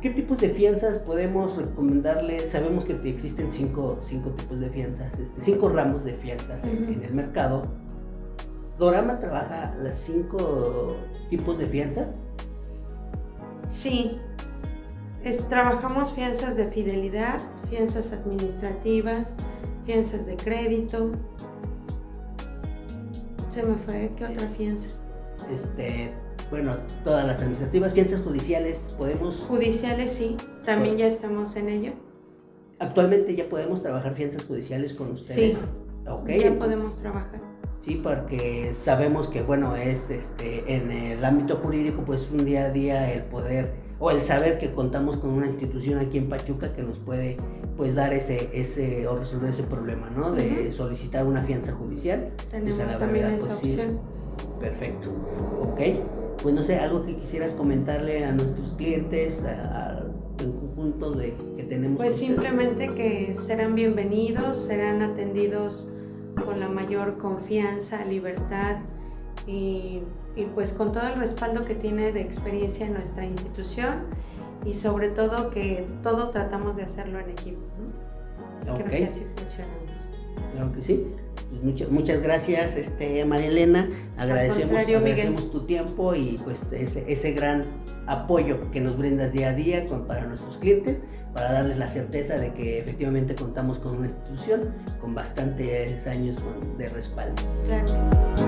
¿Qué tipos de fianzas podemos recomendarle? Sabemos que existen cinco, cinco tipos de fianzas, este, cinco ramos de fianzas en, en el mercado. ¿Dorama trabaja los cinco tipos de fianzas? Sí, trabajamos fianzas de fidelidad, fianzas administrativas, fianzas de crédito. Se me fue, ¿qué otra fianza? Este, bueno, todas las administrativas, fianzas judiciales, podemos... Judiciales sí, también ya estamos en ello. Actualmente ya podemos trabajar fianzas judiciales con ustedes. Sí, okay. ya podemos trabajar. Sí, porque sabemos que, bueno, es este, en el ámbito jurídico, pues un día a día el poder o el saber que contamos con una institución aquí en Pachuca que nos puede pues dar ese, ese o resolver ese problema, ¿no? De solicitar una fianza judicial. Tenemos pues a la también esa opción. Perfecto. Ok. Pues no sé, algo que quisieras comentarle a nuestros clientes, al conjunto de que tenemos. Pues simplemente que serán bienvenidos, serán atendidos con la mayor confianza, libertad y, pues con todo el respaldo que tiene de experiencia en nuestra institución y sobre todo que todo tratamos de hacerlo en equipo. Creo que así funcionamos. Claro que sí. Pues muchas, muchas gracias, este, María Elena. Agradecemos, agradecemos tu tiempo y pues ese, ese, gran apoyo que nos brindas día a día con, para nuestros clientes, para darles la certeza de que efectivamente contamos con una institución con bastantes años de respaldo. Claro.